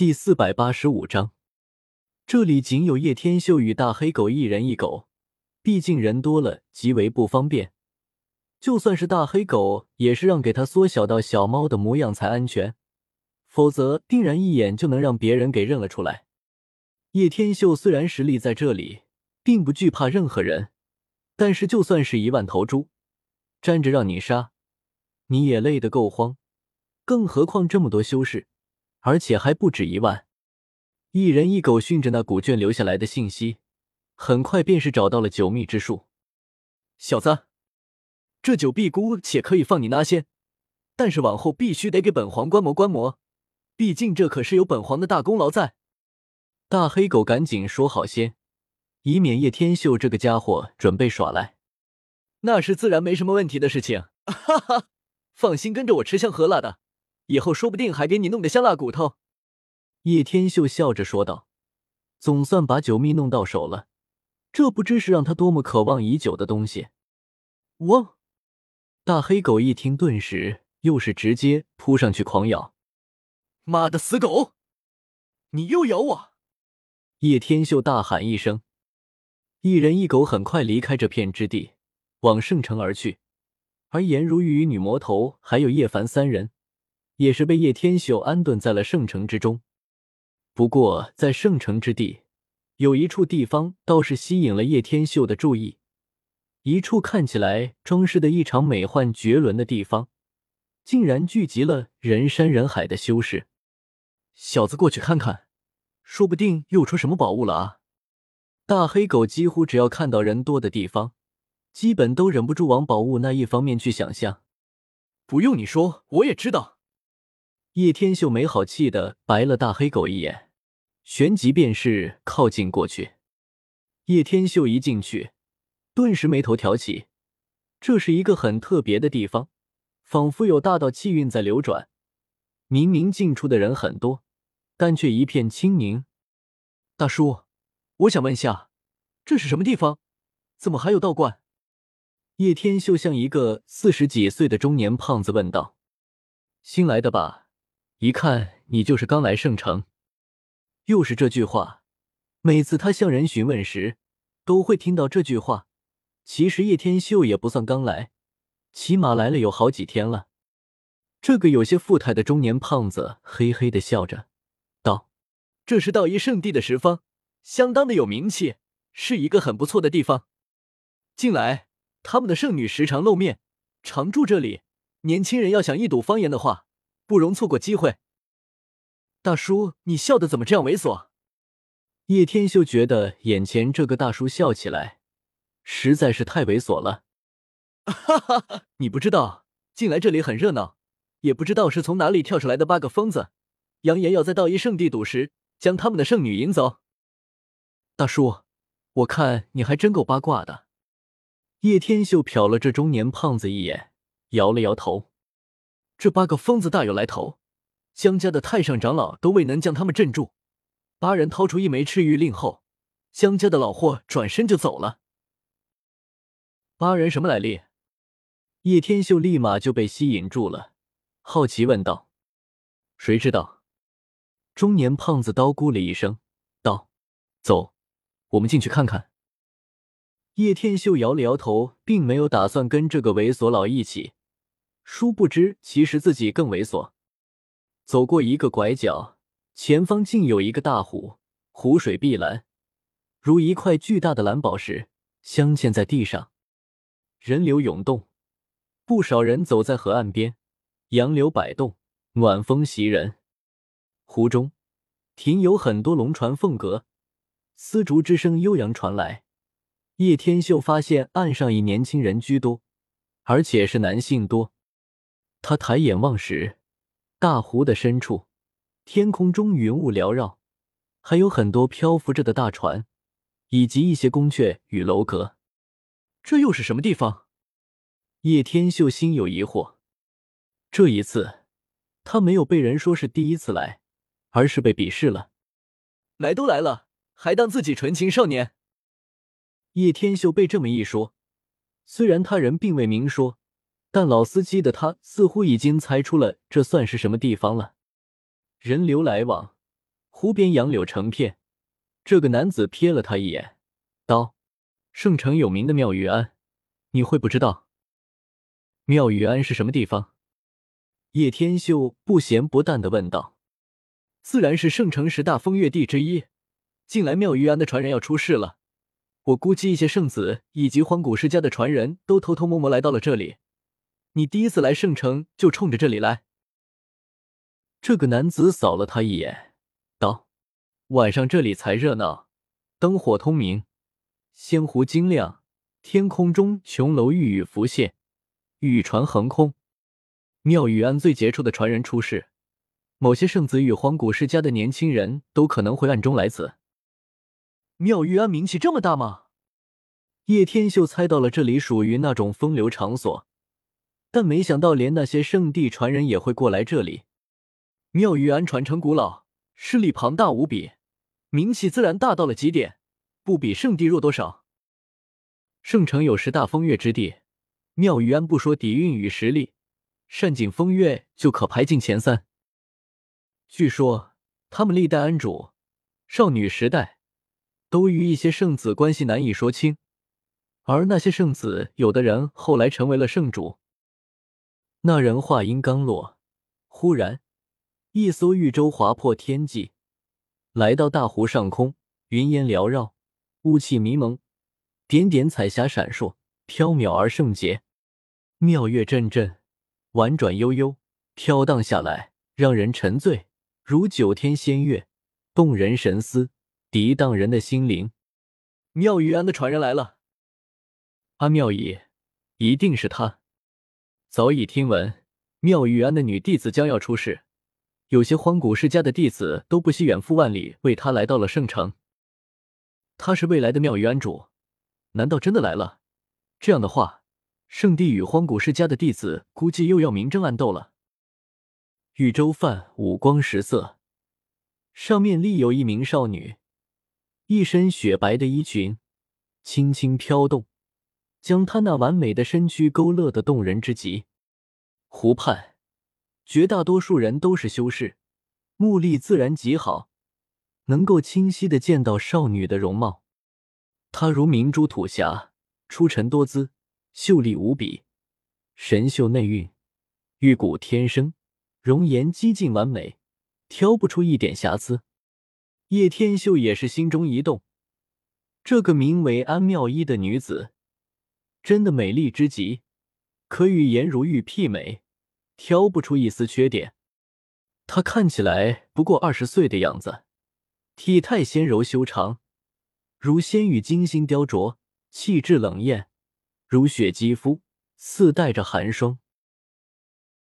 第四百八十五章，这里仅有叶天秀与大黑狗一人一狗，毕竟人多了极为不方便。就算是大黑狗，也是让给他缩小到小猫的模样才安全，否则定然一眼就能让别人给认了出来。叶天秀虽然实力在这里，并不惧怕任何人，但是就算是一万头猪，站着让你杀，你也累得够慌，更何况这么多修士。而且还不止一万，一人一狗训着那古卷留下来的信息，很快便是找到了九秘之术。小子，这九辟姑且可以放你拿仙，但是往后必须得给本皇观摩观摩，毕竟这可是有本皇的大功劳在。大黑狗赶紧说好些，以免叶天秀这个家伙准备耍赖。那是自然没什么问题的事情，哈哈，放心跟着我吃香喝辣的。以后说不定还给你弄个香辣骨头。”叶天秀笑着说道，“总算把九秘弄到手了，这不知是让他多么渴望已久的东西。”汪！大黑狗一听，顿时又是直接扑上去狂咬。“妈的死狗，你又咬我！”叶天秀大喊一声，一人一狗很快离开这片之地，往圣城而去。而颜如玉与女魔头还有叶凡三人。也是被叶天秀安顿在了圣城之中。不过，在圣城之地，有一处地方倒是吸引了叶天秀的注意，一处看起来装饰的异常美幻绝伦的地方，竟然聚集了人山人海的修士。小子，过去看看，说不定又出什么宝物了啊！大黑狗几乎只要看到人多的地方，基本都忍不住往宝物那一方面去想象。不用你说，我也知道。叶天秀没好气的白了大黑狗一眼，旋即便是靠近过去。叶天秀一进去，顿时眉头挑起。这是一个很特别的地方，仿佛有大道气运在流转。明明进出的人很多，但却一片清宁。大叔，我想问下，这是什么地方？怎么还有道观？叶天秀向一个四十几岁的中年胖子问道：“新来的吧？”一看你就是刚来圣城，又是这句话。每次他向人询问时，都会听到这句话。其实叶天秀也不算刚来，起码来了有好几天了。这个有些富态的中年胖子嘿嘿的笑着道：“这是道一圣地的十方，相当的有名气，是一个很不错的地方。近来他们的圣女时常露面，常住这里。年轻人要想一睹芳颜的话。”不容错过机会。大叔，你笑的怎么这样猥琐？叶天秀觉得眼前这个大叔笑起来实在是太猥琐了。哈哈哈！你不知道，进来这里很热闹，也不知道是从哪里跳出来的八个疯子，扬言要在道一圣地赌石，将他们的圣女引走。大叔，我看你还真够八卦的。叶天秀瞟了这中年胖子一眼，摇了摇头。这八个疯子大有来头，江家的太上长老都未能将他们镇住。八人掏出一枚赤玉令后，江家的老货转身就走了。八人什么来历？叶天秀立马就被吸引住了，好奇问道：“谁知道？”中年胖子叨咕了一声，道：“走，我们进去看看。”叶天秀摇了摇头，并没有打算跟这个猥琐佬一起。殊不知，其实自己更猥琐。走过一个拐角，前方竟有一个大湖，湖水碧蓝，如一块巨大的蓝宝石镶嵌在地上。人流涌动，不少人走在河岸边，杨柳摆动，暖风袭人。湖中停有很多龙船凤阁，丝竹之声悠扬传来。叶天秀发现岸上以年轻人居多，而且是男性多。他抬眼望时，大湖的深处，天空中云雾缭绕，还有很多漂浮着的大船，以及一些宫阙与楼阁。这又是什么地方？叶天秀心有疑惑。这一次，他没有被人说是第一次来，而是被鄙视了。来都来了，还当自己纯情少年？叶天秀被这么一说，虽然他人并未明说。但老司机的他似乎已经猜出了这算是什么地方了。人流来往，湖边杨柳成片。这个男子瞥了他一眼，道：“圣城有名的妙玉庵，你会不知道？妙玉庵是什么地方？”叶天秀不咸不淡的问道：“自然是圣城十大风月地之一。近来妙玉庵的传人要出事了，我估计一些圣子以及荒古世家的传人都偷偷摸摸来到了这里。你第一次来圣城就冲着这里来？”这个男子扫了他一眼，道：“晚上这里才热闹，灯火通明，仙湖晶亮，天空中琼楼玉宇浮现，玉船横空。妙玉庵最杰出的传人出世，某些圣子与荒古世家的年轻人都可能会暗中来此。妙玉庵名气这么大吗？”叶天秀猜到了这里属于那种风流场所，但没想到连那些圣地传人也会过来这里。妙玉庵传承古老，势力庞大无比，名气自然大到了极点，不比圣地弱多少。圣城有十大风月之地，妙玉庵不说底蕴与实力，善景风月就可排进前三。据说他们历代庵主，少女时代都与一些圣子关系难以说清，而那些圣子有的人后来成为了圣主。那人话音刚落，忽然。一艘玉舟划破天际，来到大湖上空。云烟缭绕，雾气迷蒙，点点彩霞闪烁，飘渺而圣洁。妙乐阵阵，婉转悠悠，飘荡下来，让人沉醉，如九天仙乐，动人神思，涤荡人的心灵。妙玉庵的传人来了，阿妙仪，一定是他。早已听闻，妙玉庵的女弟子将要出世。有些荒古世家的弟子都不惜远赴万里为他来到了圣城。他是未来的妙玉庵主，难道真的来了？这样的话，圣地与荒古世家的弟子估计又要明争暗斗了。玉舟泛五光十色，上面立有一名少女，一身雪白的衣裙轻轻飘动，将她那完美的身躯勾勒的动人之极。湖畔。绝大多数人都是修士，目力自然极好，能够清晰的见到少女的容貌。她如明珠吐霞，出尘多姿，秀丽无比，神秀内蕴，玉骨天生，容颜几近完美，挑不出一点瑕疵。叶天秀也是心中一动，这个名为安妙一的女子，真的美丽之极，可与颜如玉媲美。挑不出一丝缺点，她看起来不过二十岁的样子，体态纤柔修长，如仙玉精心雕琢，气质冷艳，如雪肌肤，似带着寒霜。